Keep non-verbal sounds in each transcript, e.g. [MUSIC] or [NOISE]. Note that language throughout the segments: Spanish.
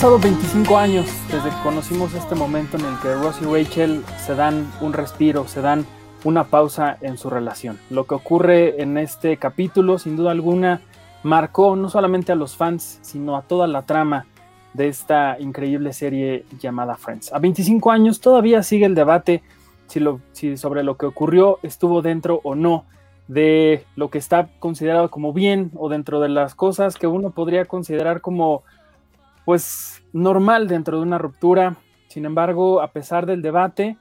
pasado 25 años desde que conocimos este momento en el que Ross y Rachel se dan un respiro, se dan una pausa en su relación. Lo que ocurre en este capítulo, sin duda alguna, marcó no solamente a los fans, sino a toda la trama de esta increíble serie llamada Friends. A 25 años todavía sigue el debate si, lo, si sobre lo que ocurrió estuvo dentro o no de lo que está considerado como bien o dentro de las cosas que uno podría considerar como pues normal dentro de una ruptura. Sin embargo, a pesar del debate,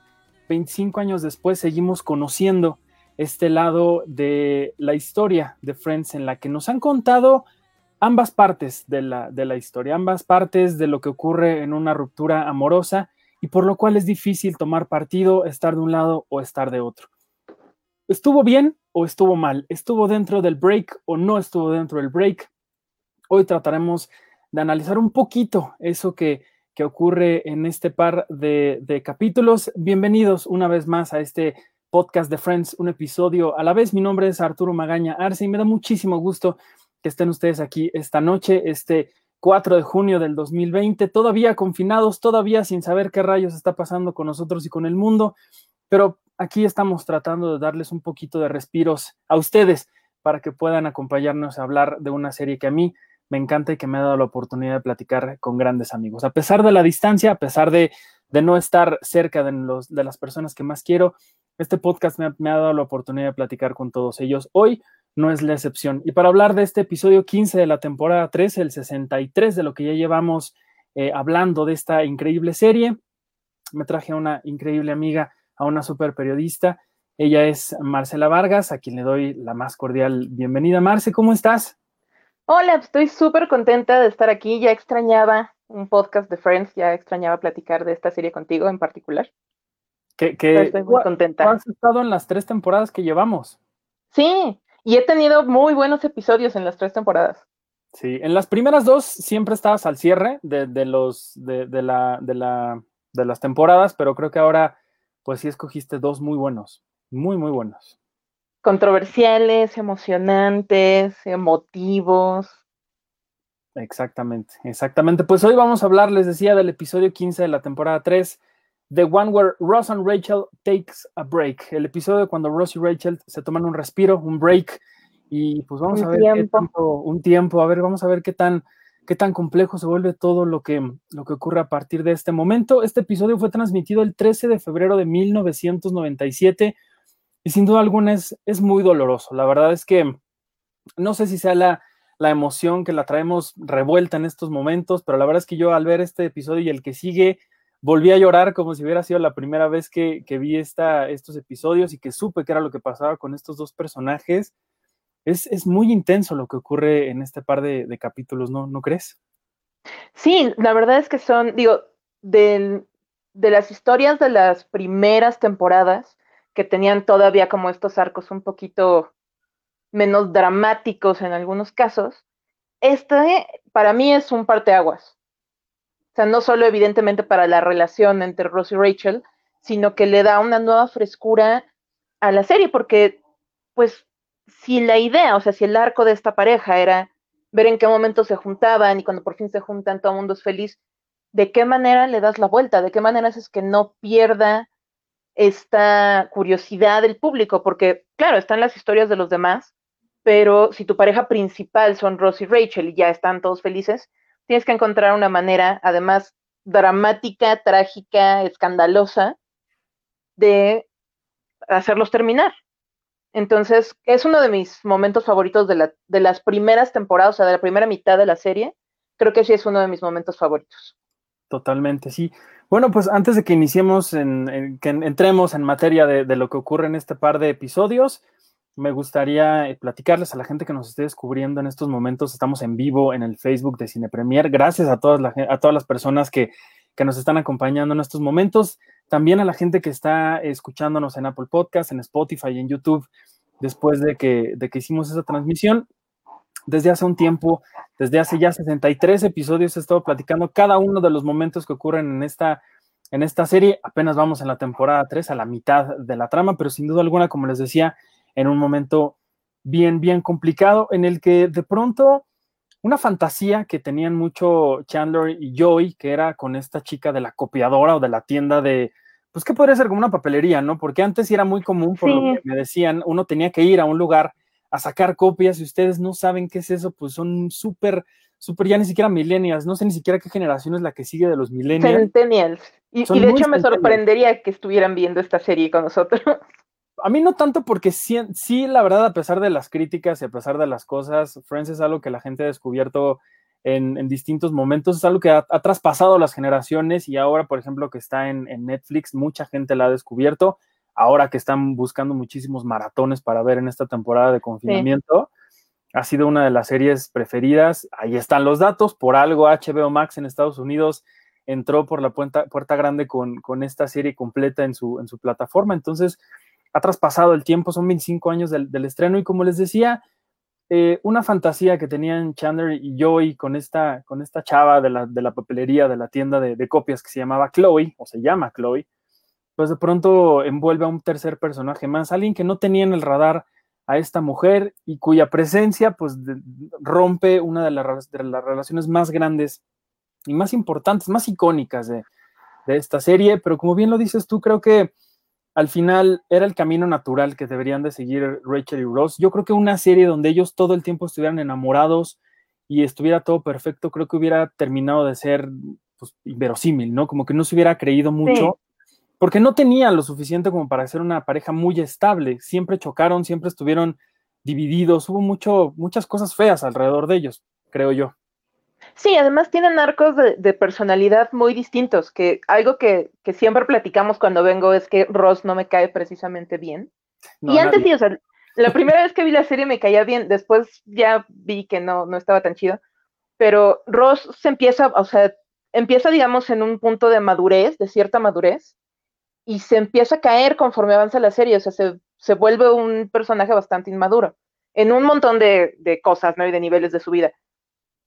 25 años después seguimos conociendo este lado de la historia de Friends en la que nos han contado ambas partes de la, de la historia, ambas partes de lo que ocurre en una ruptura amorosa y por lo cual es difícil tomar partido, estar de un lado o estar de otro. ¿Estuvo bien o estuvo mal? ¿Estuvo dentro del break o no estuvo dentro del break? Hoy trataremos de analizar un poquito eso que, que ocurre en este par de, de, capítulos. Bienvenidos una vez más a este podcast de Friends, un episodio a la vez. Mi nombre es Arturo Magaña Arce y me da muchísimo gusto que estén ustedes aquí esta noche, este 4 de junio del 2020, todavía confinados, todavía sin saber qué rayos está pasando con nosotros y con el mundo, pero aquí estamos tratando de darles un poquito de respiros a ustedes para que puedan acompañarnos a hablar de una serie que a mí me encanta y que me ha dado la oportunidad de platicar con grandes amigos. A pesar de la distancia, a pesar de, no estar cerca de, los, de, las personas que más quiero, este podcast me ha, me ha, dado la oportunidad de platicar con todos ellos. Hoy no es la excepción. Y para hablar de este episodio 15 de la temporada 3, el 63 de lo que ya llevamos eh, hablando de esta increíble serie, me traje a una increíble amiga, a una super periodista. Ella es Marcela Vargas, a quien le doy la más cordial bienvenida. Marce, ¿cómo estás? Hola, estoy súper contenta de estar aquí. Ya extrañaba un podcast de Friends, ya extrañaba platicar de esta serie contigo en particular. Que, que estoy muy contenta. Has estado en las tres temporadas que llevamos. Sí, y he tenido muy buenos episodios en las tres temporadas. Sí, en las primeras dos siempre estabas al cierre de, de los de, de, la, de, la, de las temporadas, pero creo que ahora pues sí escogiste dos muy buenos, muy, muy buenos controversiales, emocionantes, emotivos. Exactamente, exactamente. Pues hoy vamos a hablar, les decía, del episodio 15 de la temporada 3, The One Where Ross and Rachel Takes a Break. El episodio cuando Ross y Rachel se toman un respiro, un break, y pues vamos un a ver tiempo. qué tanto, un tiempo, a ver, vamos a ver qué tan, qué tan complejo se vuelve todo lo que, lo que ocurre a partir de este momento. Este episodio fue transmitido el 13 de febrero de 1997 y sin duda alguna es, es muy doloroso. La verdad es que no sé si sea la, la, emoción que la traemos revuelta en estos momentos, pero la verdad es que yo al ver este episodio y el que sigue, volví a llorar como si hubiera sido la primera vez que, que vi esta, estos episodios y que supe que era lo que pasaba con estos dos personajes. Es, es muy intenso lo que ocurre en este par de, capítulos, ¿no, ¿no crees? Sí, la verdad es que son, digo, de, de las historias de las primeras temporadas, que tenían todavía como estos arcos un poquito menos dramáticos en algunos casos, este para mí es un parteaguas. O sea, no solo evidentemente para la relación entre Ross y Rachel, sino que le da una nueva frescura a la serie, porque pues si la idea, o sea, si el arco de esta pareja era ver en qué momento se juntaban y cuando por fin se juntan todo el mundo es feliz, ¿de qué manera le das la vuelta? ¿De qué manera haces que no pierda esta curiosidad del público, porque claro, están las historias de los demás, pero si tu pareja principal son Ross y Rachel y ya están todos felices, tienes que encontrar una manera, además dramática, trágica, escandalosa, de hacerlos terminar. Entonces, es uno de mis momentos favoritos de, la, de las primeras temporadas, o sea, de la primera mitad de la serie. Creo que sí es uno de mis momentos favoritos. Totalmente, sí. Bueno, pues antes de que iniciemos, en, que entremos en materia de, de, lo que ocurre en este par de episodios, me gustaría eh, platicarles a la gente que nos esté descubriendo en estos momentos. Estamos en vivo en el Facebook de Cine Premier. Gracias a todas, la, a todas las personas que, que nos están acompañando en estos momentos. También a la gente que está escuchándonos en Apple Podcast, en Spotify y en YouTube después de que, de que hicimos esa transmisión desde hace un tiempo, desde hace ya 63 episodios he estado platicando cada uno de los momentos que ocurren en esta, en esta serie. Apenas vamos en la temporada 3, a la mitad de la trama, pero sin duda alguna, como les decía, en un momento bien, bien complicado en el que de pronto una fantasía que tenían mucho Chandler y Joey, que era con esta chica de la copiadora o de la tienda de, pues que podría ser como una papelería, ¿no? Porque antes era muy común, por lo que me decían, uno tenía que ir a un lugar a sacar copias y ustedes no saben qué es eso, pues son súper, súper ya ni siquiera millennials, no sé ni siquiera qué generación es la que sigue de los millennials. Centennials. Y, y de hecho me sorprendería que estuvieran viendo esta serie con nosotros. [LAUGHS] A mí no tanto porque sí, sí, la verdad, a pesar de las críticas y a pesar de las cosas, Friends es algo que la gente ha descubierto en, distintos momentos, es algo que ha, traspasado las generaciones y ahora, por ejemplo, que está en, Netflix, mucha gente la ha descubierto, ahora que están buscando muchísimos maratones para ver en esta temporada de confinamiento. Ha sido una de las series preferidas. Ahí están los datos. Por algo HBO Max en Estados Unidos entró por la puerta, puerta grande con, con, esta serie completa en su, en su plataforma. Entonces, ha traspasado el tiempo, son 25 años del, estreno y como les decía, eh, una fantasía que tenían Chandler y Joey con esta, con esta chava de la, de la papelería, de la tienda de, copias que se llamaba Chloe, o se llama Chloe, pues de pronto envuelve a un tercer personaje más, alguien que no tenía en el radar a esta mujer y cuya presencia pues rompe una de las, de las, relaciones más grandes y más importantes, más icónicas de, de esta serie, pero como bien lo dices tú, creo que al final era el camino natural que deberían de seguir Rachel y Ross. Yo creo que una serie donde ellos todo el tiempo estuvieran enamorados y estuviera todo perfecto, creo que hubiera terminado de ser pues, inverosímil, ¿no? Como que no se hubiera creído mucho, porque no tenían lo suficiente como para ser una pareja muy estable. Siempre chocaron, siempre estuvieron divididos, hubo mucho, muchas cosas feas alrededor de ellos, creo yo. Sí, además tienen arcos de, personalidad muy distintos, que algo que, siempre platicamos cuando vengo es que Ross no me cae precisamente bien. y antes sí, o sea, la [LAUGHS] primera vez que vi la serie me caía bien, después ya vi que no, no estaba tan chido, pero Ross se empieza, o sea, empieza, digamos, en un punto de madurez, de cierta madurez, y se empieza a caer conforme avanza la serie, o sea, se, se vuelve un personaje bastante inmaduro en un montón de, de cosas, ¿no? Y de niveles de su vida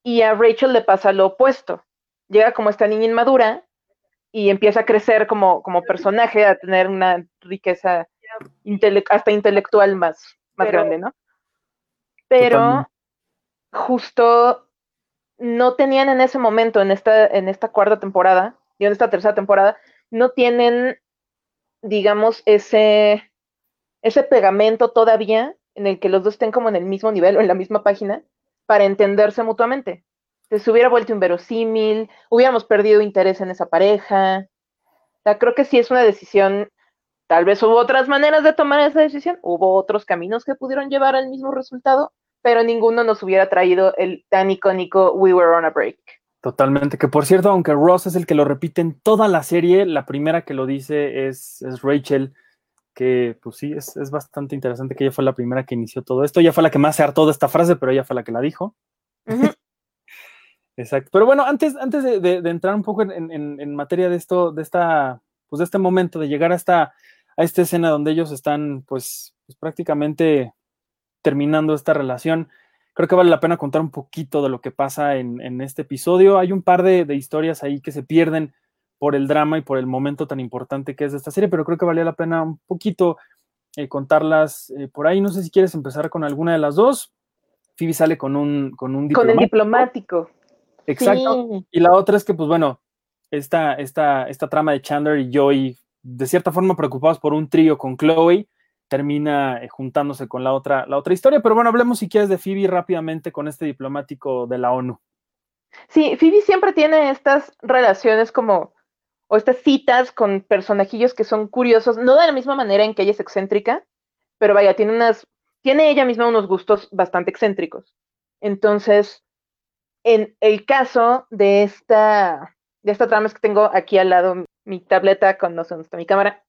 y a Rachel le pasa lo opuesto. Llega como esta niña inmadura y empieza a crecer como, como personaje, a tener una riqueza hasta intelectual más, más grande, ¿no? Pero justo no tenían en ese momento, en esta, en esta cuarta temporada y en esta tercera temporada, no tienen, digamos, ese, ese pegamento todavía en el que los dos estén como en el mismo nivel o en la misma página para entenderse mutuamente. Se hubiera vuelto inverosímil, hubiéramos perdido interés en esa pareja. O creo que sí es una decisión, tal vez hubo otras maneras de tomar esa decisión, hubo otros caminos que pudieron llevar al mismo resultado, pero ninguno nos hubiera traído el tan icónico We Were on a Break. Totalmente, que por cierto, aunque Ross es el que lo repite en toda la serie, la primera que lo dice es, es Rachel que pues sí, es, bastante interesante que ella fue la primera que inició todo esto. Ella fue la que más se hartó de esta frase, pero ella fue la que la dijo. [LAUGHS] Exacto. Pero bueno, antes, antes de, entrar un poco en, materia de esto, de esta, pues de este momento, de llegar a esta, a esta escena donde ellos están, pues, pues prácticamente terminando esta relación, creo que vale la pena contar un poquito de lo que pasa en, este episodio. Hay un par de, de historias ahí que se pierden por el drama y por el momento tan importante que es de esta serie, pero creo que valía la pena un poquito eh, contarlas eh, por ahí. No sé si quieres empezar con alguna de las dos. Phoebe sale con un, con un diplomático. Con el diplomático. Exacto. Y la otra es que, pues bueno, esta, esta, esta trama de Chandler y Joey, de cierta forma preocupados por un trío con Chloe, termina eh, juntándose con la otra, la otra historia. Pero bueno, hablemos si quieres de Phoebe rápidamente con este diplomático de la ONU. Sí, Phoebe siempre tiene estas relaciones como o estas citas con personajillos que son curiosos, no de la misma manera en que ella es excéntrica, pero vaya, tiene unas, tiene ella misma unos gustos bastante excéntricos. Entonces, en el caso de esta, de esta trama es que tengo aquí al lado mi tableta con, no sé dónde está mi cámara,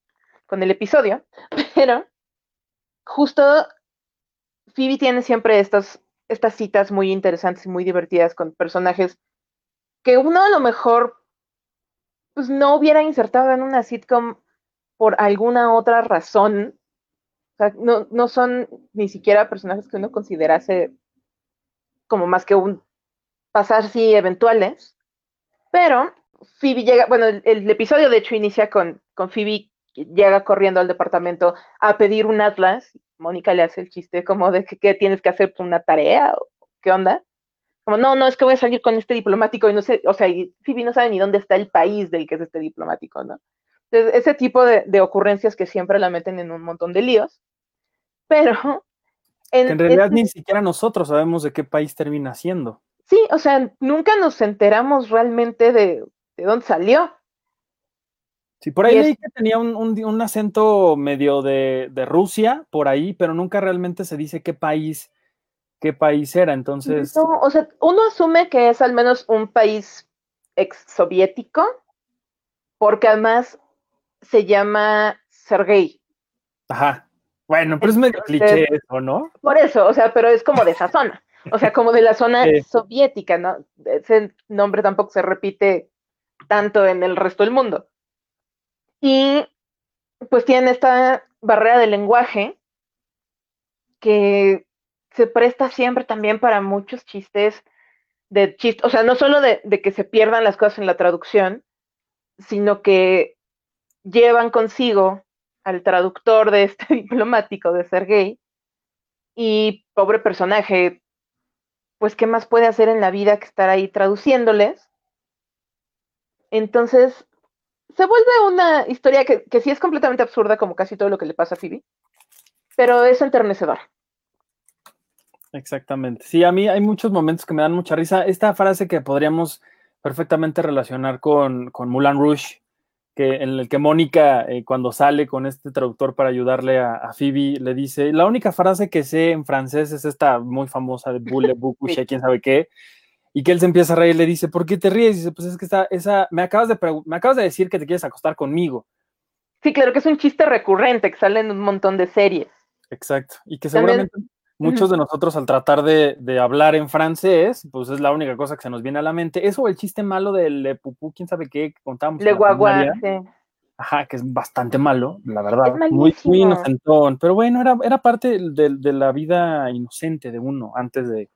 con el episodio, [LAUGHS] pero justo Phoebe tiene siempre estas, estas citas muy interesantes y muy divertidas con personajes que uno a lo mejor pues no hubiera insertado en una sitcom por alguna otra razón. O sea, no, no son ni siquiera personajes que uno considerase como más que un pasar sí eventuales. Pero Phoebe llega, bueno, el, episodio de hecho inicia con, con Phoebe llega corriendo al departamento a pedir un atlas. Mónica le hace el chiste como de que, tienes que hacer una tarea o qué onda. como, no, no, es que voy a salir con este diplomático y no sé, o sea, y Phoebe no sabe ni dónde está el país del que es este diplomático, ¿no? Entonces, ese tipo de, ocurrencias que siempre la meten en un montón de líos, [LAUGHS] pero... En, realidad ni siquiera nosotros sabemos de qué país termina siendo. Sí, o sea, nunca nos enteramos realmente de, dónde salió. Sí, por ahí leí que tenía un, acento medio de, de, Rusia, por ahí, pero nunca realmente se dice qué país qué país era, entonces... No, o sea, uno asume que es al menos un país ex soviético, porque además se llama Sergei. Ajá. Bueno, pero es medio cliché eso, ¿no? Por eso, o sea, pero es como de esa zona. O sea, como de la zona soviética, ¿no? Ese nombre tampoco se repite tanto en el resto del mundo. Y pues tiene esta barrera de lenguaje que se presta siempre también para muchos chistes de chistes, o sea, no solo de, que se pierdan las cosas en la traducción, sino que llevan consigo al traductor de este [LAUGHS] diplomático de Sergei y pobre personaje, pues qué más puede hacer en la vida que estar ahí traduciéndoles. Entonces, se vuelve una historia que, que sí es completamente absurda, como casi todo lo que le pasa a Phoebe, pero es enternecedora. Exactamente. Sí, a mí hay muchos momentos que me dan mucha risa. Esta frase que podríamos perfectamente relacionar con, con Mulan Rouge, que, en el que Mónica, eh, cuando sale con este traductor para ayudarle a, Phoebe, le dice, la única frase que sé en francés es esta muy famosa de [LAUGHS] Boule, Boucouche, quién sabe qué, y que él se empieza a reír y le dice, ¿por qué te ríes? Y dice, pues es que está, esa, me acabas, de me acabas de decir que te quieres acostar conmigo. Sí, claro que es un chiste recurrente que sale en un montón de series. Exacto, y que seguramente Muchos de nosotros al tratar de, hablar en francés, pues es la única cosa que se nos viene a la mente. Eso, el chiste malo del le pupú, quién sabe qué, contamos. Le guagua, sí. Ajá, que es bastante malo, la verdad. muy, muy inocentón. Pero bueno, era, era parte de, de, la vida inocente de uno antes de.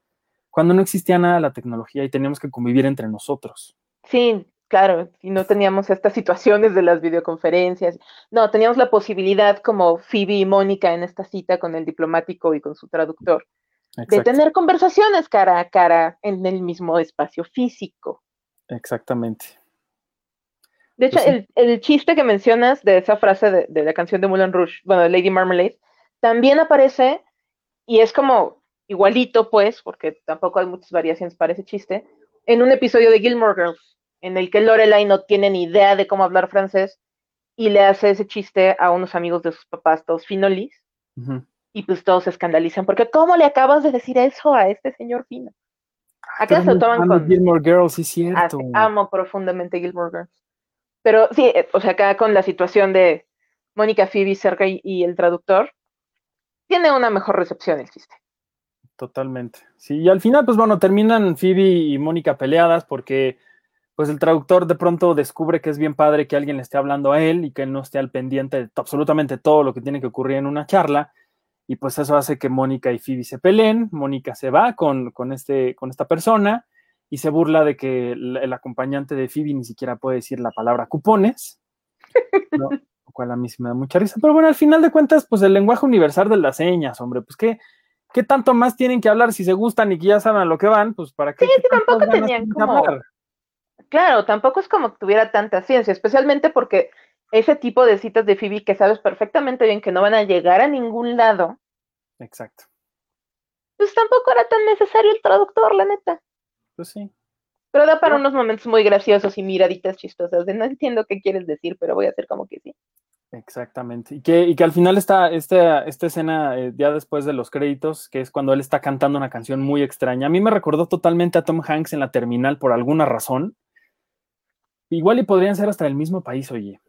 Cuando no existía nada la tecnología y teníamos que convivir entre nosotros. Sí, Claro, y no teníamos estas situaciones de las videoconferencias. No, teníamos la posibilidad, como Phoebe y Mónica en esta cita con el diplomático y con su traductor, de tener conversaciones cara a cara en el mismo espacio físico. Exactamente. De hecho, pues el, chiste que mencionas de esa frase de, de, la canción de Moulin Rouge, bueno, de Lady Marmalade, también aparece y es como igualito, pues, porque tampoco hay muchas variaciones para ese chiste, en un episodio de Gilmore Girls en el que Lorelai no tiene ni idea de cómo hablar francés y le hace ese chiste a unos amigos de sus papás, todos finolis, y pues todos se escandalizan, porque ¿cómo le acabas de decir eso a este señor fino? Ah, Acá se lo toman con... Gilmore Girls, sí, cierto. amo profundamente Gilmore Girls. Pero sí, eh, o sea, acá con la situación de Mónica, Phoebe, Sergey y el traductor, tiene una mejor recepción el chiste. Totalmente. Sí, y al final, pues bueno, terminan Phoebe y Mónica peleadas porque pues el traductor de pronto descubre que es bien padre que alguien le esté hablando a él y que no esté al pendiente de absolutamente todo lo que tiene que ocurrir en una charla. Y pues eso hace que Mónica y Phoebe se peleen. Mónica se va con, este, con esta persona y se burla de que el, acompañante de Phoebe ni siquiera puede decir la palabra cupones. [LAUGHS] Lo cual a mí sí me da mucha risa. Pero bueno, al final de cuentas, pues el lenguaje universal de las señas, hombre, pues qué, qué tanto más tienen que hablar si se gustan y que ya saben a lo que van, pues para qué. Sí, tampoco tenían como Claro, tampoco es como que tuviera tanta ciencia, especialmente porque ese tipo de citas de Phoebe que sabes perfectamente bien que no van a llegar a ningún lado. Exacto. Pues tampoco era tan necesario el traductor, la neta. Pues sí. Pero da para unos momentos muy graciosos y miraditas chistosas de no entiendo qué quieres decir, pero voy a hacer como que sí. Exactamente. Y que, y que al final está esta, esta escena, eh, ya después de los créditos, que es cuando él está cantando una canción muy extraña. A mí me recordó totalmente a Tom Hanks en la terminal por alguna razón. Igual y podrían ser hasta el mismo país, oye.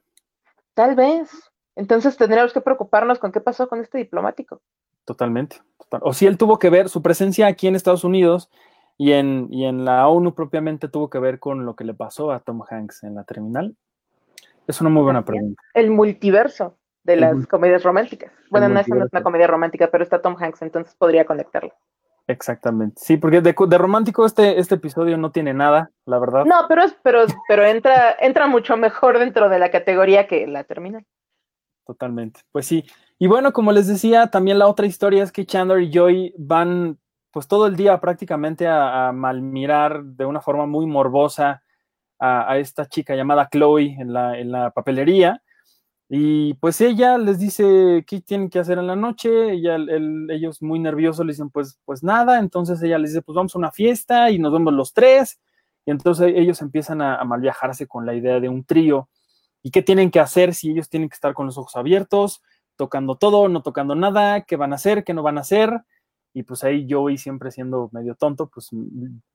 Tal vez. Entonces tendríamos que preocuparnos con qué pasó con este diplomático. Totalmente. O si él tuvo que ver, su presencia aquí en Estados Unidos y en, y en la ONU propiamente tuvo que ver con lo que le pasó a Tom Hanks en la terminal. Es una muy buena pregunta. El multiverso de las comedias románticas. Bueno, no es una comedia romántica, pero está Tom Hanks, entonces podría conectarlo. Exactamente. Sí, porque de, romántico este, este episodio no tiene nada, la verdad. No, pero, pero, pero entra, entra mucho mejor dentro de la categoría que la terminal. Totalmente. Pues sí. Y bueno, como les decía, también la otra historia es que Chandler y Joy van pues todo el día prácticamente a, malmirar de una forma muy morbosa a, esta chica llamada Chloe en la, en la, papelería. Y pues ella les dice qué tienen que hacer en la noche, ella, ellos muy nerviosos le dicen pues, pues nada, entonces ella les dice pues vamos a una fiesta y nos vemos los tres, y entonces ellos empiezan a, a malviajarse con la idea de un trío. Y qué tienen que hacer si ellos tienen que estar con los ojos abiertos, tocando todo, no tocando nada, qué van a hacer, qué no van a hacer. Y pues ahí Joey siempre siendo medio tonto, pues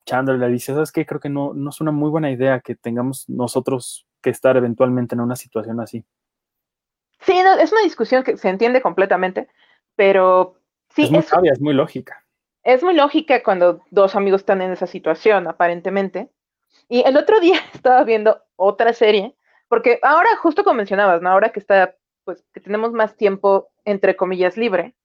Chandler le dice, ¿sabes qué? Creo que no, no es una muy buena idea que tengamos nosotros que estar eventualmente en una situación así. Sí, es una discusión que se entiende completamente, pero sí. Es muy sabia, es muy lógica. Es muy lógica cuando dos amigos están en esa situación, aparentemente. Y el otro día [LAUGHS] estaba viendo otra serie, porque ahora, justo como mencionabas, ¿no? Ahora que está pues que tenemos más tiempo, entre comillas, libre,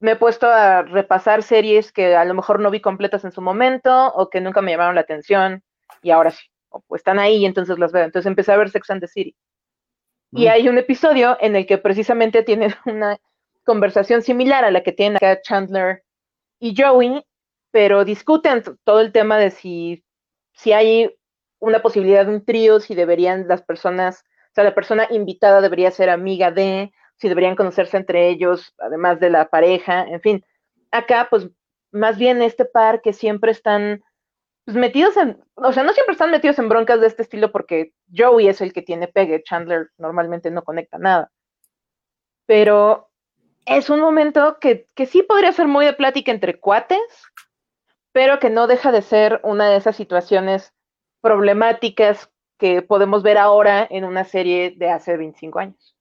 me he puesto a repasar series que a lo mejor no vi completas en su momento o que nunca me llamaron la atención y ahora sí, o están ahí y entonces las veo. Entonces empecé a ver Sex and the City. Y mm. hay un episodio en el que precisamente tienen [LAUGHS] una conversación similar a la que tienen acá Chandler y Joey, pero discuten todo el tema de si, si hay una posibilidad de un trío, si deberían las personas o sea, la persona invitada debería ser amiga de, si deberían conocerse entre ellos, además de la pareja, en fin. Acá, pues, más bien este par que siempre están pues, metidos en, o sea, no siempre están metidos en broncas de este estilo porque Joey es el que tiene pegue, Chandler normalmente no conecta nada. Pero es un momento que, que sí podría ser muy de plática entre cuates, pero que no deja de ser una de esas situaciones problemáticas que podemos ver ahora en una serie de hace 25 años.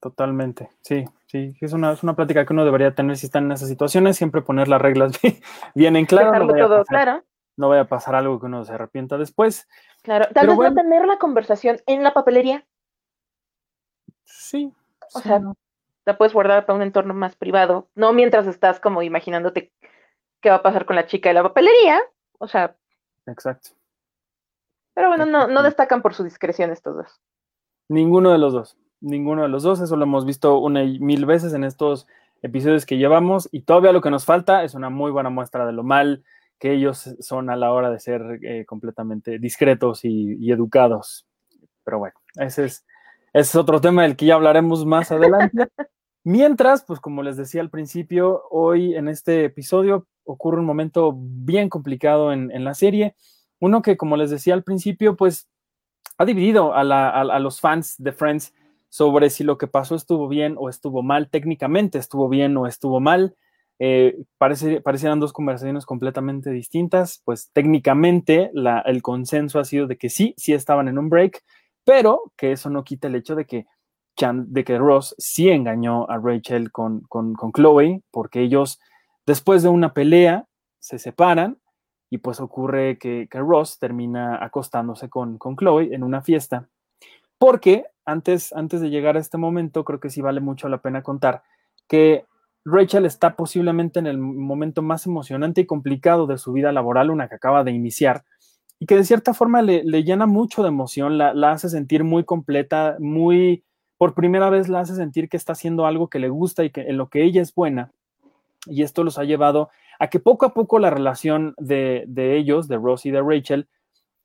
Totalmente, sí, sí, es una, es una plática que uno debería tener si están en esas situaciones, siempre poner las reglas [LAUGHS] bien, en claro. no todo claro. No vaya a pasar algo que uno se arrepienta después. Claro, tal vez no tener la conversación en la papelería. Sí. O sea, la puedes guardar para un entorno más privado, no mientras estás como imaginándote qué va a pasar con la chica de la papelería, o sea. Exacto. Pero bueno, no, no destacan por su discreción estos dos. Ninguno de los dos, ninguno de los dos, eso lo hemos visto una y mil veces en estos episodios que llevamos y todavía lo que nos falta es una muy buena muestra de lo mal que ellos son a la hora de ser eh, completamente discretos y, educados. Pero bueno, ese es, ese es otro tema del que ya hablaremos más adelante. [LAUGHS] Mientras, pues como les decía al principio, hoy en este episodio ocurre un momento bien complicado en, en la serie uno que, como les decía al principio, pues ha dividido a, los fans de Friends sobre si lo que pasó estuvo bien o estuvo mal, técnicamente estuvo bien o estuvo mal. Eh, parece, parecieran dos conversaciones completamente distintas, pues técnicamente el consenso ha sido de que sí, sí estaban en un break, pero que eso no quita el hecho de que, de que Ross sí engañó a Rachel con, con, con Chloe, porque ellos, después de una pelea, se separan y pues ocurre que, Ross termina acostándose con, con, Chloe en una fiesta, porque antes, antes de llegar a este momento, creo que sí vale mucho la pena contar que Rachel está posiblemente en el momento más emocionante y complicado de su vida laboral, una que acaba de iniciar, y que de cierta forma le, llena mucho de emoción, la, la, hace sentir muy completa, muy, por primera vez la hace sentir que está haciendo algo que le gusta y que en lo que ella es buena, y esto los ha llevado a que poco a poco la relación de, ellos, de Ross y de Rachel,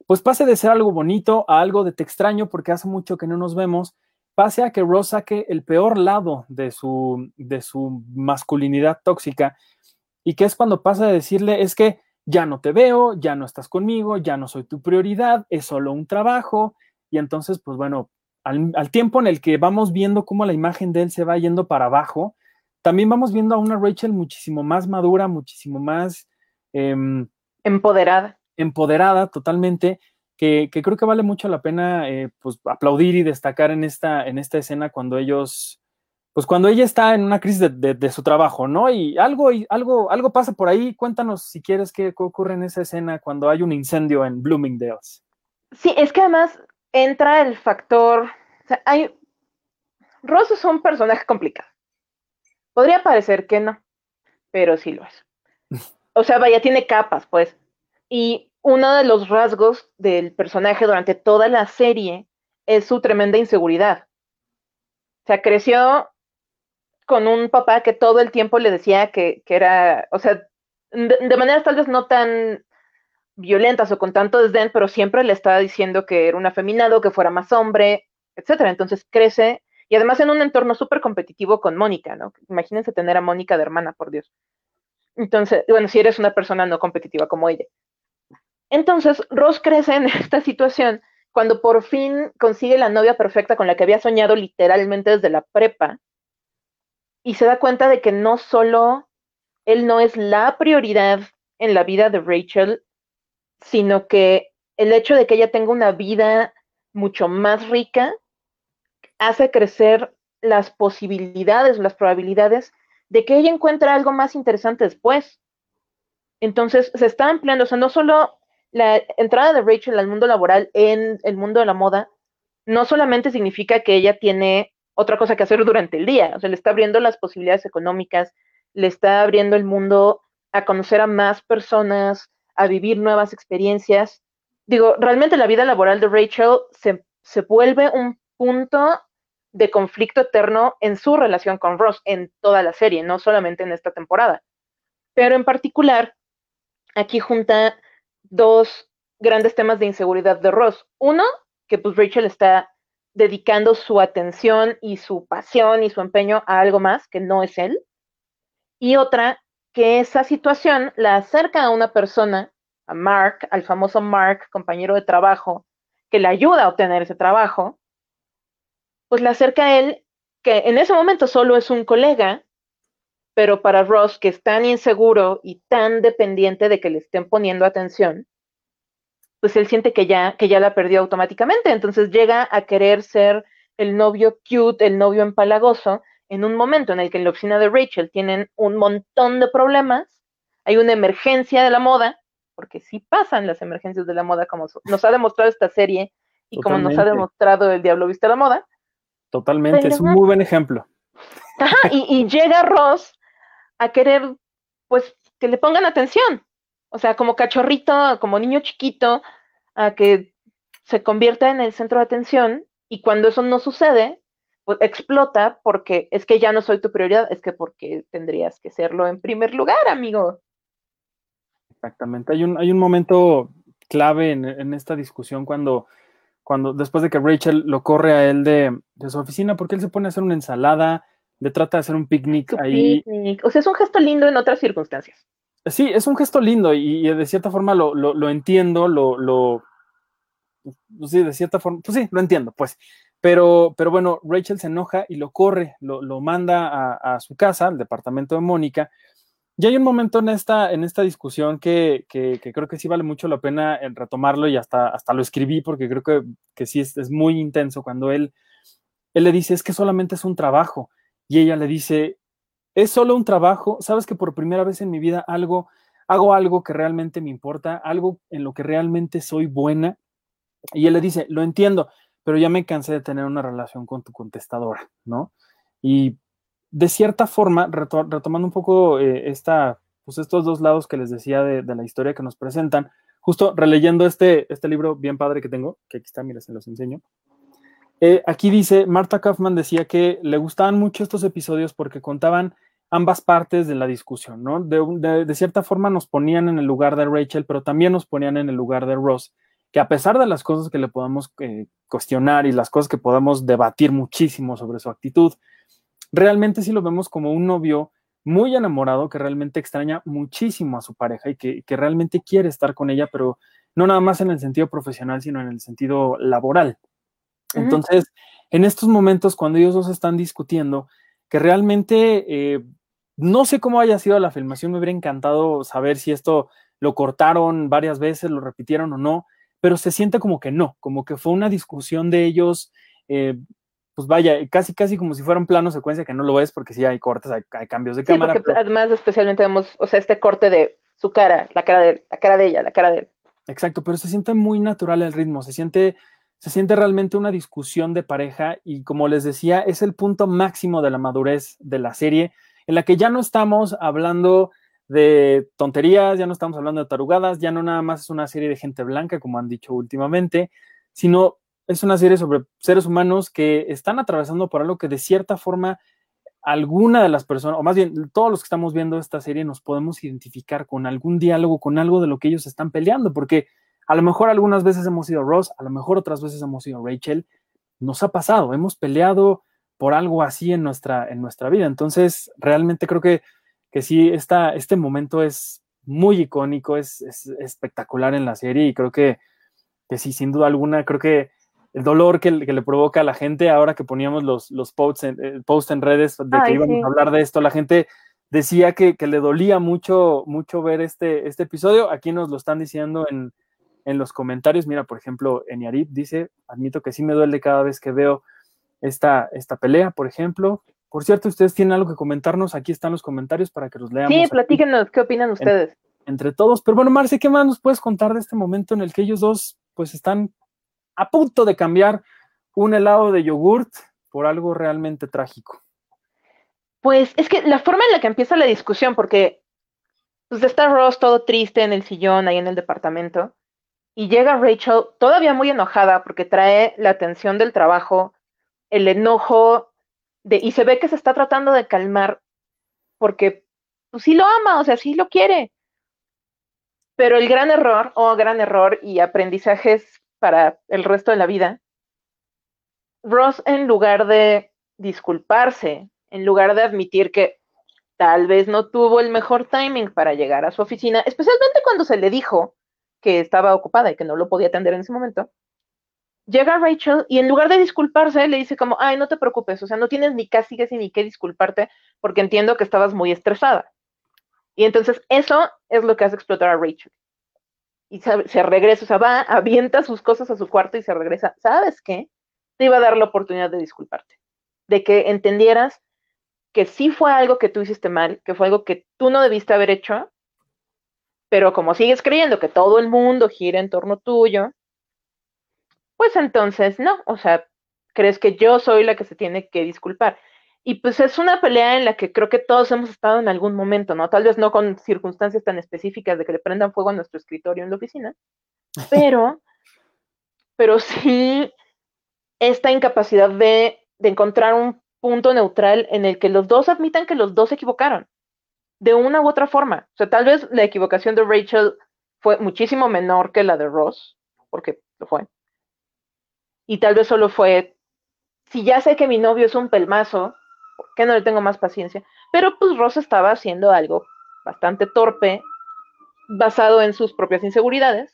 pues pase de ser algo bonito a algo de te extraño porque hace mucho que no nos vemos, pase a que Ross saque el peor lado de su, de su masculinidad tóxica y que es cuando pasa de decirle es que ya no te veo, ya no estás conmigo, ya no soy tu prioridad, es solo un trabajo y entonces pues bueno, al, al tiempo en el que vamos viendo cómo la imagen de él se va yendo para abajo, también vamos viendo a una Rachel muchísimo más madura, muchísimo más... Em, empoderada. Empoderada totalmente, que, creo que vale mucho la pena eh, pues, aplaudir y destacar en esta, en esta escena cuando ellos, pues cuando ella está en una crisis de, su trabajo, ¿no? Y algo, algo, algo pasa por ahí. Cuéntanos si quieres qué, ocurre en esa escena cuando hay un incendio en Bloomingdale's. Sí, es que además entra el factor, o sea, hay, Ross es un personaje complicado. Podría parecer que no, pero sí lo es. [LAUGHS] O sea, vaya, tiene capas, pues. Y uno de los rasgos del personaje durante toda la serie es su tremenda inseguridad. O sea, creció con un papá que todo el tiempo le decía que, era, o sea, de, maneras tal vez no tan violentas o con tanto desdén, pero siempre le estaba diciendo que era un afeminado, que fuera más hombre, etcétera. Entonces crece y además en un entorno súper competitivo con Mónica, ¿no? Imagínense tener a Mónica de hermana, por Dios. Entonces, bueno, si eres una persona no competitiva como ella. Entonces, Ross crece en [LAUGHS] esta situación cuando por fin consigue la novia perfecta con la que había soñado literalmente desde la prepa y se da cuenta de que no solo él no es la prioridad en la vida de Rachel, sino que el hecho de que ella tenga una vida mucho más rica hace crecer las posibilidades, las probabilidades de que ella encuentre algo más interesante después. Entonces se está ampliando, o sea, no solo la entrada de Rachel al mundo laboral en el mundo de la moda, no solamente significa que ella tiene otra cosa que hacer durante el día, o sea, le está abriendo las posibilidades económicas, le está abriendo el mundo a conocer a más personas, a vivir nuevas experiencias. Digo, realmente la vida laboral de Rachel se, se vuelve un punto de conflicto eterno en su relación con Ross en toda la serie, no solamente en esta temporada. Pero en particular, aquí junta dos grandes temas de inseguridad de Ross. Uno, que pues Rachel está dedicando su atención y su pasión y su empeño a algo más que no es él. Y otra, que esa situación la acerca a una persona, a Mark, al famoso Mark, compañero de trabajo, que le ayuda a obtener ese trabajo, pues la acerca a él, que en ese momento solo es un colega, pero para Ross, que es tan inseguro y tan dependiente de que le estén poniendo atención, pues él siente que ya, que ya la perdió automáticamente. Entonces llega a querer ser el novio cute, el novio empalagoso, en un momento en el que en la oficina de Rachel tienen un montón de problemas, hay una emergencia de la moda, porque sí pasan las emergencias de la moda, como nos ha demostrado esta serie y como nos ha demostrado el Diablo Viste la Moda. Totalmente, es un muy buen ejemplo. y, y llega Ross a querer, pues, que le pongan atención. O sea, como cachorrito, como niño chiquito, a que se convierta en el centro de atención y cuando eso no sucede, pues explota porque es que ya no soy tu prioridad, es que porque tendrías que serlo en primer lugar, amigo. Exactamente. Hay un, hay un momento clave en, esta discusión cuando, cuando después de que Rachel lo corre a él de, de, su oficina porque él se pone a hacer una ensalada, le trata de hacer un picnic ahí. O sea, es un gesto lindo en otras circunstancias. Sí, es un gesto lindo y, de cierta forma lo, lo, entiendo, lo, lo, pues sí, de cierta forma, pues sí, lo entiendo, pues. Pero, pero bueno, Rachel se enoja y lo corre, lo, lo manda a, su casa, al departamento de Mónica. Y hay un momento en esta, en esta discusión que, que, creo que sí vale mucho la pena retomarlo y hasta, hasta lo escribí porque creo que, que sí es, es, muy intenso cuando él, él le dice, es que solamente es un trabajo. Y ella le dice, es solo un trabajo, sabes que por primera vez en mi vida algo, hago algo que realmente me importa, algo en lo que realmente soy buena. Y él le dice, lo entiendo, pero ya me cansé de tener una relación con tu contestadora, ¿no? Y de cierta forma, retomando un poco eh, esta, pues estos dos lados que les decía de, la historia que nos presentan, justo releyendo este, este libro bien padre que tengo, que aquí está, mira, se los enseño. Eh, aquí dice, Marta Kaufman decía que le gustaban mucho estos episodios porque contaban ambas partes de la discusión, ¿no? De, cierta forma nos ponían en el lugar de Rachel, pero también nos ponían en el lugar de Ross, que a pesar de las cosas que le podamos eh, cuestionar y las cosas que podamos debatir muchísimo sobre su actitud, realmente sí lo vemos como un novio muy enamorado que realmente extraña muchísimo a su pareja y que, que realmente quiere estar con ella, pero no nada más en el sentido profesional, sino en el sentido laboral. Entonces, en estos momentos, cuando ellos dos están discutiendo, que realmente eh, no sé cómo haya sido la filmación, me hubiera encantado saber si esto lo cortaron varias veces, lo repitieron o no, pero se siente como que no, como que fue una discusión de ellos, eh, pues vaya, casi casi como si fuera un plano secuencia que no lo es porque sí hay cortes, hay, cambios de cámara. Porque además especialmente vemos, o sea, este corte de su cara, la cara de la cara de ella, la cara de él. Exacto, pero se siente muy natural el ritmo, se siente se siente realmente una discusión de pareja y como les decía, es el punto máximo de la madurez de la serie, en la que ya no estamos hablando de tonterías, ya no estamos hablando de tarugadas, ya no nada más es una serie de gente blanca, como han dicho últimamente, sino es una serie sobre seres humanos que están atravesando por algo que de cierta forma alguna de las personas, o más bien todos los que estamos viendo esta serie, nos podemos identificar con algún diálogo, con algo de lo que ellos están peleando, porque a lo mejor algunas veces hemos sido Ross, a lo mejor otras veces hemos sido Rachel, nos ha pasado, hemos peleado por algo así en nuestra, en nuestra vida. Entonces, realmente creo que, que sí, esta, este momento es muy icónico, es, es, espectacular en la serie y creo que, que sí, sin duda alguna, creo que el dolor que, le provoca a la gente ahora que poníamos los, los posts, en, eh, en redes de que íbamos a hablar de esto, la gente decía que, le dolía mucho, mucho ver este, este episodio. Aquí nos lo están diciendo en, los comentarios. Mira, por ejemplo, Eniarip dice, admito que sí me duele cada vez que veo esta, esta pelea, por ejemplo. Por cierto, ustedes tienen algo que comentarnos, aquí están los comentarios para que los leamos. Sí, platíquenos, ¿qué opinan ustedes? entre todos. Pero bueno, Marce, ¿qué más nos puedes contar de este momento en el que ellos dos pues están a punto de cambiar un helado de yogurt por algo realmente trágico. Pues es que la forma en la que empieza la discusión, porque pues está Ross todo triste en el sillón ahí en el departamento, y llega Rachel todavía muy enojada porque trae la tensión del trabajo, el enojo de, y se ve que se está tratando de calmar porque pues sí lo ama, o sea, sí lo quiere. Pero el gran error, o oh, gran error y aprendizajes para el resto de la vida, Ross en lugar de disculparse, en lugar de admitir que tal vez no tuvo el mejor timing para llegar a su oficina, especialmente cuando se le dijo que estaba ocupada y que no lo podía atender en ese momento, llega Rachel y en lugar de disculparse le dice como, ay, no te preocupes, o sea, no tienes ni casi que ni qué disculparte porque entiendo que estabas muy estresada. Y entonces eso es lo que hace explotar a Rachel y se, regresa, o sea, va, avienta sus cosas a su cuarto y se regresa. ¿Sabes qué? Te iba a dar la oportunidad de disculparte, de que entendieras que sí fue algo que tú hiciste mal, que fue algo que tú no debiste haber hecho, pero como sigues creyendo que todo el mundo gira en torno tuyo, pues entonces no, o sea, crees que yo soy la que se tiene que disculpar. Y pues es una pelea en la que creo que todos hemos estado en algún momento, ¿no? Tal vez no con circunstancias tan específicas de que le prendan fuego a nuestro escritorio en la oficina, [LAUGHS] pero, pero sí esta incapacidad de, de encontrar un punto neutral en el que los dos admitan que los dos se equivocaron, de una u otra forma. O sea, tal vez la equivocación de Rachel fue muchísimo menor que la de Ross, porque lo fue. Y tal vez solo fue, si ya sé que mi novio es un pelmazo, que no le tengo más paciencia. Pero pues Ross estaba haciendo algo bastante torpe, basado en sus propias inseguridades.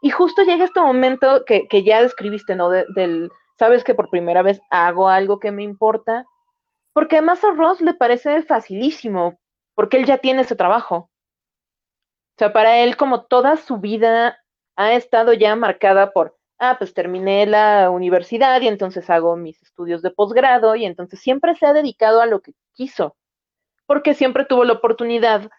Y justo llega este momento que, ya describiste, ¿no? del, sabes que por primera vez hago algo que me importa. Porque además a Ross le parece facilísimo, porque él ya tiene ese trabajo. O sea, para él como toda su vida ha estado ya marcada por ah, pues terminé la universidad y entonces hago mis estudios de posgrado y entonces siempre se ha dedicado a lo que quiso, porque siempre tuvo la oportunidad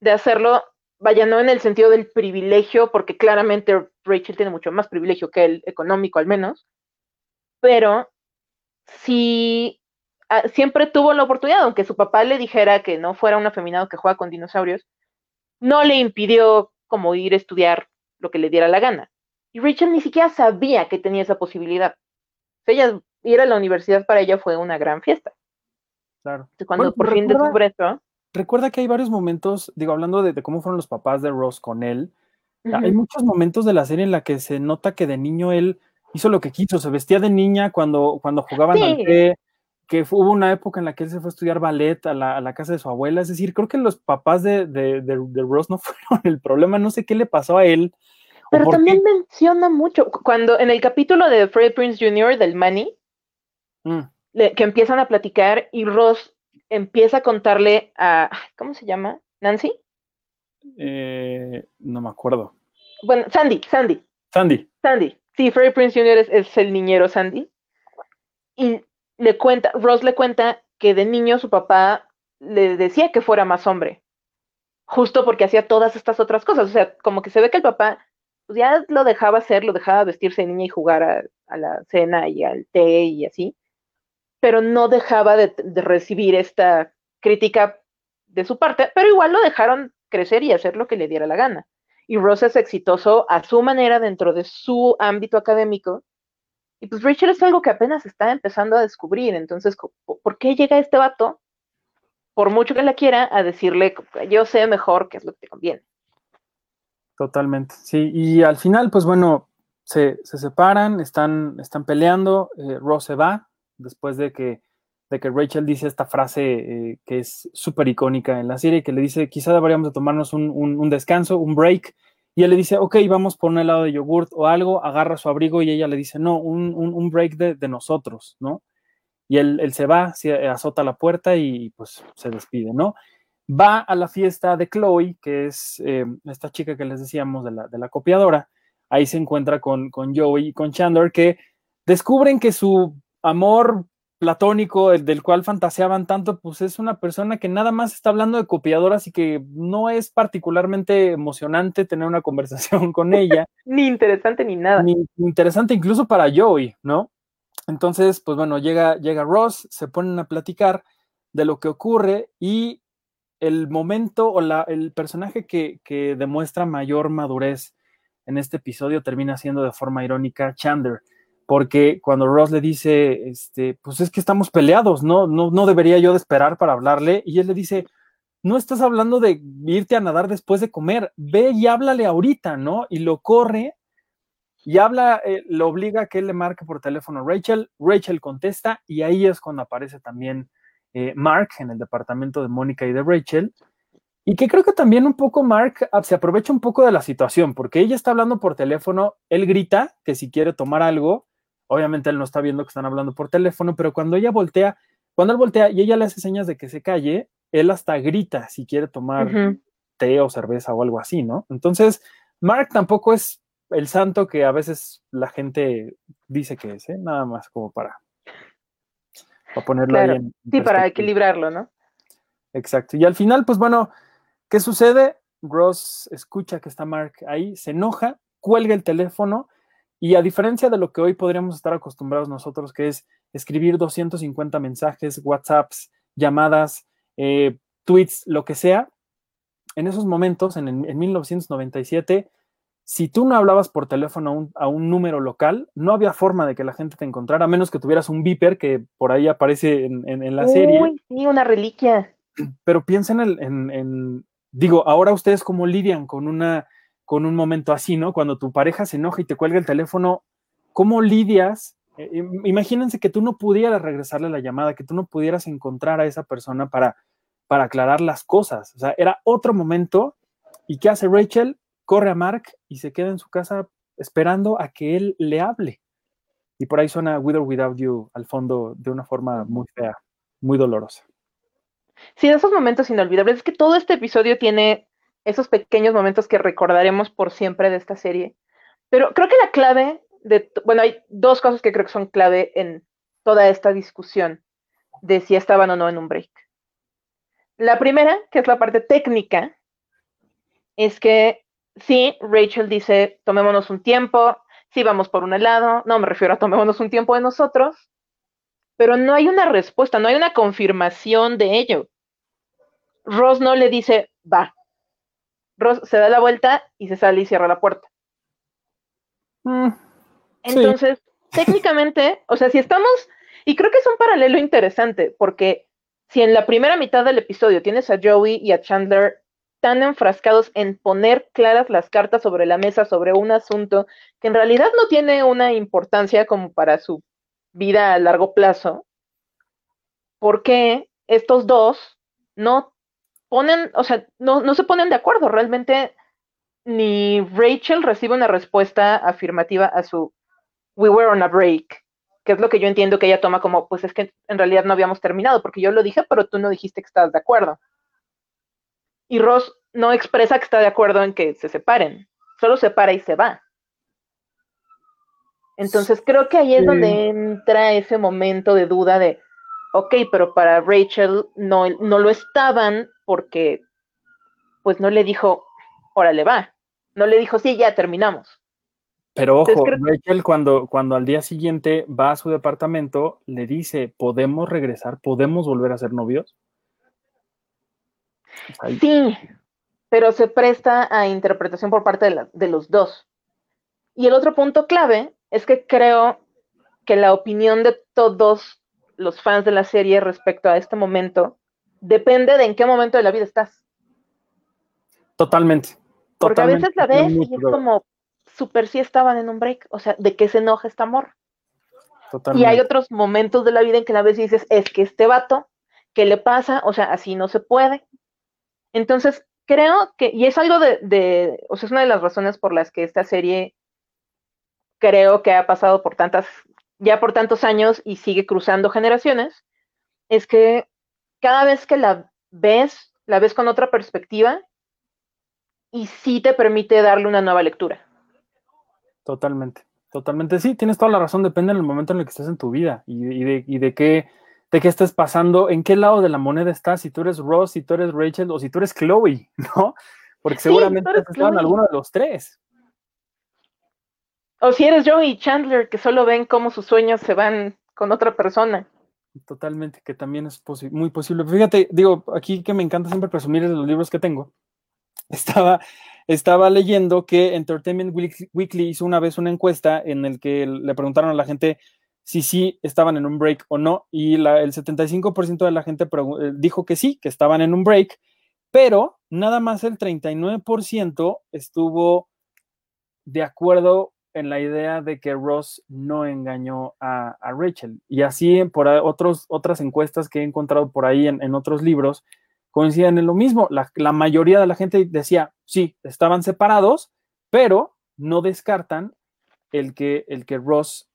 de hacerlo, vaya, no en el sentido del privilegio, porque claramente Rachel tiene mucho más privilegio que el económico al menos, pero sí, siempre tuvo la oportunidad, aunque su papá le dijera que no fuera un afeminado que juega con dinosaurios, no le impidió como ir a estudiar lo que le diera la gana. Y Rachel ni siquiera sabía que tenía esa posibilidad. ella ir a la universidad para ella fue una gran fiesta. Claro. Cuando por fin descubre. Recuerda que hay varios momentos, digo, hablando de, cómo fueron los papás de Ross con él, hay muchos momentos de la serie en la que se nota que de niño él hizo lo que quiso, se vestía de niña cuando, cuando jugaban al té, que hubo una época en la que él se fue a estudiar ballet a la, casa de su abuela, es decir, creo que los papás de, de, de Ross no [LAUGHS] fueron el problema, no sé qué le pasó a él, pero también menciona mucho, cuando en el capítulo de Fred Prince Jr. del Money, mm. que empiezan a platicar y Ross empieza a contarle a, ¿cómo se llama? ¿Nancy? Eh, no me acuerdo. Bueno, Sandy, Sandy. Sandy. Sandy. Sí, Freddy Prince Jr. Es, es, el niñero Sandy. Y le cuenta, Ross le cuenta que de niño su papá le decía que fuera más hombre. Justo porque hacía todas estas otras cosas. O sea, como que se ve que el papá pues ya lo dejaba hacer, lo dejaba vestirse de niña y jugar a, la cena y al té y así, pero no dejaba de, recibir esta crítica de su parte, pero igual lo dejaron crecer y hacer lo que le diera la gana. Y Ross es exitoso a su manera dentro de su ámbito académico Y pues Rachel es algo que apenas está empezando a descubrir. Entonces, ¿por qué llega este vato, por mucho que la quiera, a decirle, yo sé mejor qué es lo que te conviene? Totalmente, sí. Y al final, pues bueno, se, separan, están, están peleando, eh, Ross se va, después de que, de que Rachel dice esta frase eh, que es súper icónica en la serie, que le dice, quizá deberíamos de tomarnos un, un descanso, un break, y él le dice, ok, vamos por un helado de yogurt o algo, agarra su abrigo y ella le dice, no, un, break de, nosotros, ¿no? Y él, se va, se azota la puerta y pues se despide, ¿no? Va a la fiesta de Chloe, que es eh, esta chica que les decíamos de la, de la copiadora. Ahí se encuentra con, con Joey y con Chandler, que descubren que su amor platónico, el del cual fantaseaban tanto, pues es una persona que nada más está hablando de copiadoras y que no es particularmente emocionante tener una [LAUGHS] conversación con ella. ni interesante ni nada. Ni interesante incluso para Joey, ¿no? Entonces, pues bueno, llega, llega Ross, se ponen a platicar de lo que ocurre y el momento o la, el personaje que, que demuestra mayor madurez en este episodio termina siendo de forma irónica Chandler porque cuando Ross le dice, este, pues es que estamos peleados, ¿no? No, no debería yo de esperar para hablarle, y él le dice, no estás hablando de irte a nadar después de comer, ve y háblale ahorita, ¿no? Y lo corre y habla, eh, lo obliga a que él le marque por teléfono a Rachel, Rachel contesta y ahí es cuando aparece también eh, Mark en el departamento de Mónica y de Rachel. Y que creo que también un poco Mark ah, se aprovecha un poco de la situación, porque ella está hablando por teléfono, él grita que si quiere tomar algo, Obviamente él no está viendo que están hablando por teléfono, pero cuando ella voltea, cuando él voltea y ella le hace señas de que se calle, él hasta grita si quiere tomar té o cerveza o algo así, ¿no? Entonces, Mark tampoco es el santo que a veces la gente dice que es, ¿eh? Nada más como para, para ponerlo ahí en. Sí, para equilibrarlo, ¿no? Exacto. Y al final, pues bueno, ¿qué sucede? Ross escucha que está Mark ahí, se enoja, cuelga el teléfono y a diferencia de lo que hoy podríamos estar acostumbrados nosotros, que es escribir 250 mensajes, WhatsApps, llamadas, eh, tweets, lo que sea, en esos momentos, en, 1997, si tú no hablabas por teléfono a un, número local, no había forma de que la gente te encontrara, a menos que tuvieras un beeper que por ahí aparece en, la serie. Uy, sí, una reliquia. Pero piensen en, en, digo, ahora ustedes cómo lidian con una con un momento así, ¿no? Cuando tu pareja se enoja y te cuelga el teléfono, ¿cómo lidias? Eh, imagínense que tú no pudieras regresarle la llamada, que tú no pudieras encontrar a esa persona para, para aclarar las cosas. O sea, era otro momento. ¿Y qué hace Rachel? Corre a Mark y se queda en su casa esperando a que él le hable. Y por ahí suena With or Without You al fondo de una forma muy fea, muy dolorosa. Sí, esos momentos inolvidables. Es que todo este episodio tiene esos pequeños momentos que recordaremos por siempre de esta serie. Pero creo que la clave de, bueno, hay dos cosas que creo que son clave en toda esta discusión de si estaban o no en un break. La primera, que es la parte técnica, es que sí, Rachel dice, tomémonos un tiempo, sí vamos por un helado, no me refiero a tomémonos un tiempo de nosotros, pero no hay una respuesta, no hay una confirmación de ello. Ross no le dice, va, Ross se da la vuelta y se sale y cierra la puerta. Mm, Entonces, técnicamente, o sea, si estamos, y creo que es un paralelo interesante, porque si en la primera mitad del episodio tienes a Joey y a Chandler tan enfrascados en poner claras las cartas sobre la mesa sobre un asunto que en realidad no tiene una importancia como para su vida a largo plazo, ¿por qué estos dos no ponen, o sea, no, no se ponen de acuerdo. Realmente ni Rachel recibe una respuesta afirmativa a su We were on a break, que es lo que yo entiendo que ella toma como, pues es que en realidad no habíamos terminado, porque yo lo dije, pero tú no dijiste que estás de acuerdo. Y Ross no expresa que está de acuerdo en que se separen, solo se para y se va. Entonces creo que ahí es donde entra ese momento de duda de, ok, pero para Rachel no, no lo estaban porque pues no le dijo, órale va, no le dijo, sí, ya terminamos. Pero ojo, Rachel cuando, cuando al día siguiente va a su departamento, le dice, ¿podemos regresar? ¿Podemos volver a ser novios? Sí, pero se presta a interpretación por parte de, de los dos. Y el otro punto clave es que creo que la opinión de todos los fans de la serie respecto a este momento depende de en qué momento de la vida estás. Totalmente. Porque a veces la ves y es como, super si estaban en un break, o sea, ¿de qué se enoja este amor? Y hay otros momentos de la vida en que la ves y dices, es que este vato, ¿qué le pasa? O sea, así no se puede. Entonces, creo que, y es algo de, de, o sea, es una de las razones por las que esta serie creo que ha pasado por tantas, ya por tantos años y sigue cruzando generaciones, es que cada vez que la ves, la ves con otra perspectiva y sí te permite darle una nueva lectura. Totalmente, totalmente. Sí, tienes toda la razón, depende del momento en el que estés en tu vida y, de, y de qué de qué estés pasando, en qué lado de la moneda estás, si tú eres Ross, si tú eres Rachel o si tú eres Chloe, [LAUGHS] ¿no? Porque seguramente estás en alguno de los tres. O si eres Joey y Chandler, que solo ven cómo sus sueños se van con otra persona. Totalmente, que también es muy posible. Fíjate, digo, aquí que me encanta siempre presumir de los libros que tengo. [LAUGHS] Estaba, estaba leyendo que Entertainment Weekly hizo una vez una encuesta en el que le preguntaron a la gente si sí estaban en un break o no, y el 75% de la gente eh, dijo que sí, que estaban en un break, pero nada más el 39% estuvo de acuerdo en la idea de que Ross no engañó a, Rachel. Y así por otros, otras encuestas que he encontrado por ahí en, otros libros coinciden en lo mismo. La, mayoría de la gente decía, sí, estaban separados, pero no descartan el que, el que Ross,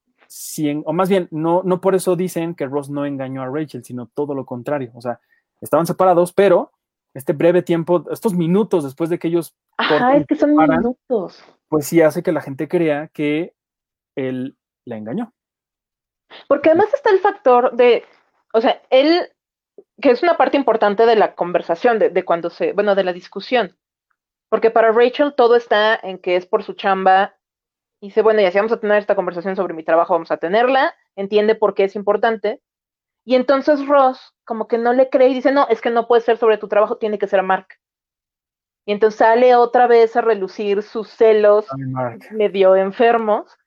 o más bien, no, no por eso dicen que Ross no engañó a Rachel, sino todo lo contrario. O sea, estaban separados, pero este breve tiempo, estos minutos después de que ellos... Ajá, es que son minutos pues sí hace que la gente crea que él la engañó. Porque además está el factor de, o sea, él, que es una parte importante de la conversación, de, cuando se, bueno, de la discusión. Porque para Rachel todo está en que es por su chamba. Y dice, bueno, ya si vamos a tener esta conversación sobre mi trabajo, vamos a tenerla. Entiende por qué es importante. Y entonces Ross como que no le cree y dice, no, es que no puede ser sobre tu trabajo, tiene que ser a Mark. Y entonces sale otra vez a relucir sus celos medio enfermos.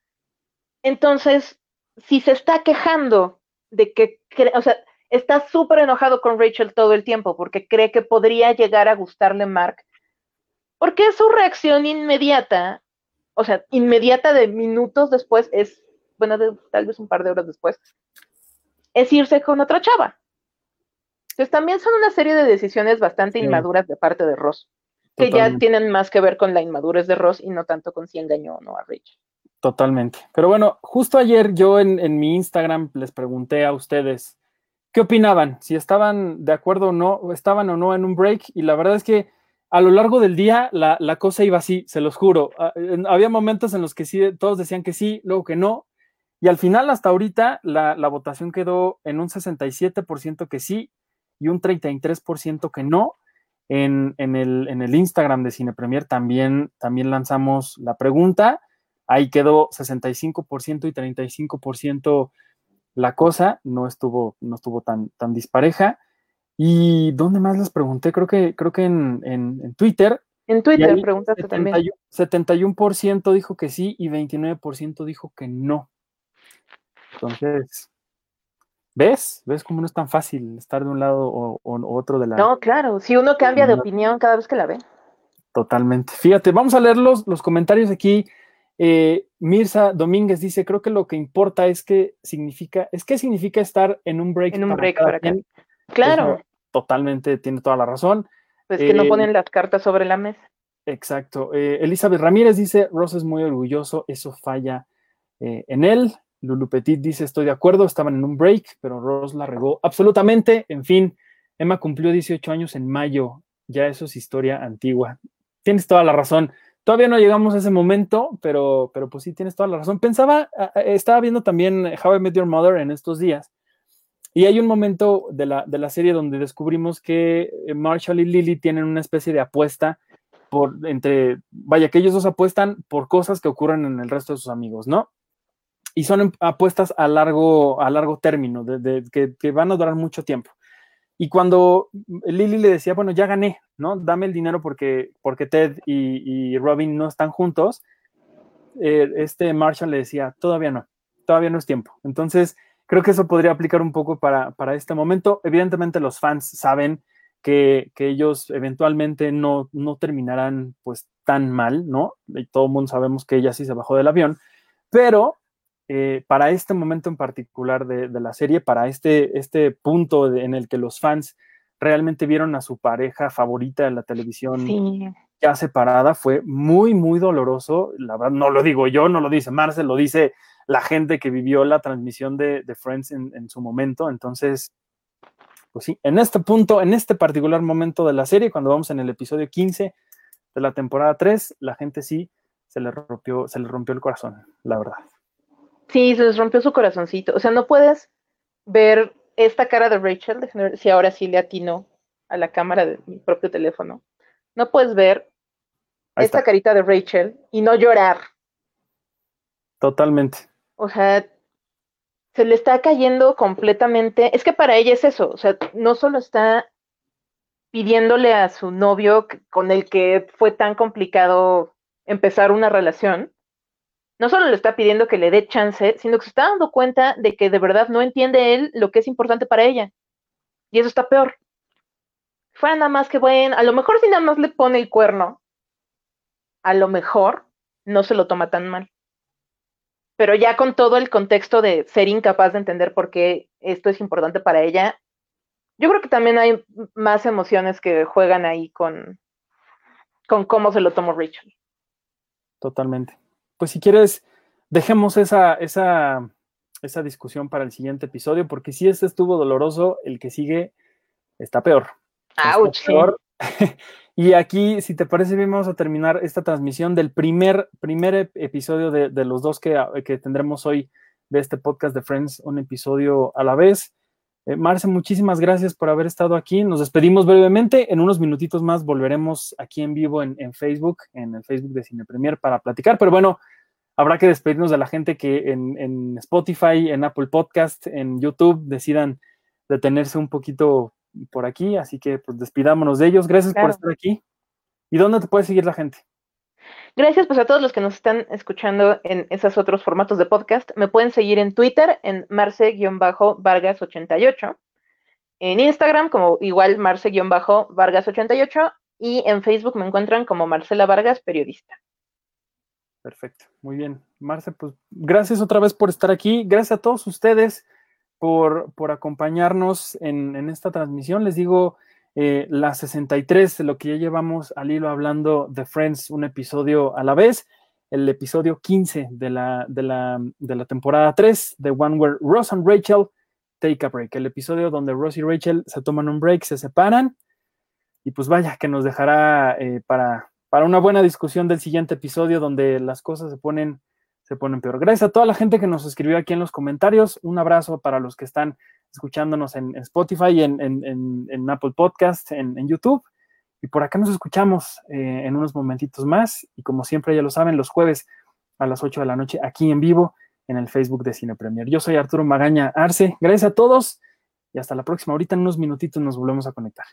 Entonces, si se está quejando de que, o sea, está súper enojado con Rachel todo el tiempo porque cree que podría llegar a gustarle Mark, porque su reacción inmediata, o sea, inmediata de minutos después es, bueno, tal vez un par de horas después, es irse con otra chava. Entonces también son una serie de decisiones bastante inmaduras de parte de Ross que ya tienen más que ver con la inmadurez de Ross y no tanto con si engañó o no a Rich. Totalmente. Pero bueno, justo ayer yo en, mi Instagram les pregunté a ustedes qué opinaban, si estaban de acuerdo o no, estaban o no en un break, y la verdad es que a lo largo del día la, cosa iba así, se los juro. Ah, había momentos en los que sí, todos decían que sí, luego que no, y al final hasta ahorita la, la votación quedó en un 67% que sí y un 33% que no en, el, en, el, Instagram de Cine Premier también, también lanzamos la pregunta. Ahí quedó 65% y 35% la cosa. No estuvo, no estuvo tan, tan dispareja. ¿Y dónde más les pregunté? Creo que, creo que en, en, Twitter. En Twitter preguntaste también. 71% dijo que sí y 29% dijo que no. Entonces, ¿Ves? ¿Ves cómo no es tan fácil estar de un lado o, otro de la... No, claro, si uno cambia de opinión cada vez que la ve. Totalmente. Fíjate, vamos a leer los, comentarios aquí. Eh, Mirza Domínguez dice, creo que lo que importa es que significa, es que significa estar en un break. En un break para acá. Claro. totalmente, tiene toda la razón. Pues que no eh, ponen las cartas sobre la mesa. Exacto. Eh, Elizabeth Ramírez dice, Ross es muy orgulloso, eso falla en él. Lulu Petit dice, estoy de acuerdo, estaban en un break, pero Ross la regó absolutamente. En fin, Emma cumplió 18 años en mayo, ya eso es historia antigua. Tienes toda la razón. Todavía no llegamos a ese momento, pero, pero pues sí, tienes toda la razón. Pensaba, estaba viendo también How I Met Your Mother en estos días, y hay un momento de la, de la serie donde descubrimos que Marshall y Lily tienen una especie de apuesta por entre, vaya, que ellos dos apuestan por cosas que ocurren en el resto de sus amigos, ¿no? Y son apuestas a largo, a largo término, de, que, van a durar mucho tiempo. Y cuando Lily le decía, bueno, ya gané, ¿no? Dame el dinero porque, porque Ted y, Robin no están juntos, eh, este Marshall le decía, todavía no, todavía no es tiempo. Entonces, creo que eso podría aplicar un poco para, para este momento. Evidentemente los fans saben que, que ellos eventualmente no, no, terminarán pues tan mal, ¿no? Y todo el mundo sabemos que ella sí se bajó del avión, pero eh, para este momento en particular de, de, la serie, para este, este punto de, en el que los fans realmente vieron a su pareja favorita de la televisión sí. ya separada, fue muy, muy doloroso. La verdad, no lo digo yo, no lo dice Marcel, lo dice la gente que vivió la transmisión de, de Friends en, en, su momento. Entonces, pues sí, en este punto, en este particular momento de la serie, cuando vamos en el episodio 15 de la temporada 3, la gente sí se le rompió, se le rompió el corazón, la verdad. Sí, se les rompió su corazoncito. O sea, no puedes ver esta cara de Rachel, ver si ahora sí le atino a la cámara de mi propio teléfono. No puedes ver Ahí esta está. carita de Rachel y no llorar. Totalmente. O sea, se le está cayendo completamente. Es que para ella es eso. O sea, no solo está pidiéndole a su novio con el que fue tan complicado empezar una relación, no solo le está pidiendo que le dé chance, sino que se está dando cuenta de que de verdad no entiende él lo que es importante para ella. Y eso está peor. Fuera nada más que bueno, a lo mejor si nada más le pone el cuerno, a lo mejor no se lo toma tan mal. Pero ya con todo el contexto de ser incapaz de entender por qué esto es importante para ella, yo creo que también hay más emociones que juegan ahí con, con cómo se lo tomó Rachel. Totalmente pues si quieres, dejemos esa, esa, esa discusión para el siguiente episodio, porque si este estuvo doloroso, el que sigue está peor. Está peor. [LAUGHS] y aquí, si te parece bien, vamos a terminar esta transmisión del primer, primer episodio de, de los dos que, que, tendremos hoy de este podcast de Friends, un episodio a la vez. Eh, Marce, muchísimas gracias por haber estado aquí. Nos despedimos brevemente. En unos minutitos más volveremos aquí en vivo en, en Facebook, en el Facebook de Cine Premier para platicar. Pero bueno, habrá que despedirnos de la gente que en, en, Spotify, en Apple Podcast, en YouTube decidan detenerse un poquito por aquí. Así que pues despidámonos de ellos. Gracias claro. por estar aquí. ¿Y dónde te puede seguir la gente? Gracias pues a todos los que nos están escuchando en esos otros formatos de podcast. Me pueden seguir en Twitter en marce-vargas88, en Instagram como igual marce-vargas88 y en Facebook me encuentran como Marcela Vargas, periodista. Perfecto, muy bien. Marce, pues gracias otra vez por estar aquí. Gracias a todos ustedes por, por acompañarnos en, en esta transmisión. Les digo, eh, la 63, de lo que ya llevamos al hilo hablando de Friends, un episodio a la vez, el episodio 15 de la, de la, de la temporada 3, The One Where Ross and Rachel Take a Break, el episodio donde Ross y Rachel se toman un break, se separan, y pues vaya, que nos dejará eh, para, para una buena discusión del siguiente episodio donde las cosas se ponen, se ponen peor. Gracias a toda la gente que nos escribió aquí en los comentarios. Un abrazo para los que están escuchándonos en, en Spotify, en, en, en, Apple Podcast, en, YouTube. Y por acá nos escuchamos eh, en unos momentitos más. Y como siempre, ya lo saben, los jueves a las 8 de la noche aquí en vivo en el Facebook de Cine Premier. Yo soy Arturo Magaña Arce. Gracias a todos y hasta la próxima. Ahorita en unos minutitos nos volvemos a conectar.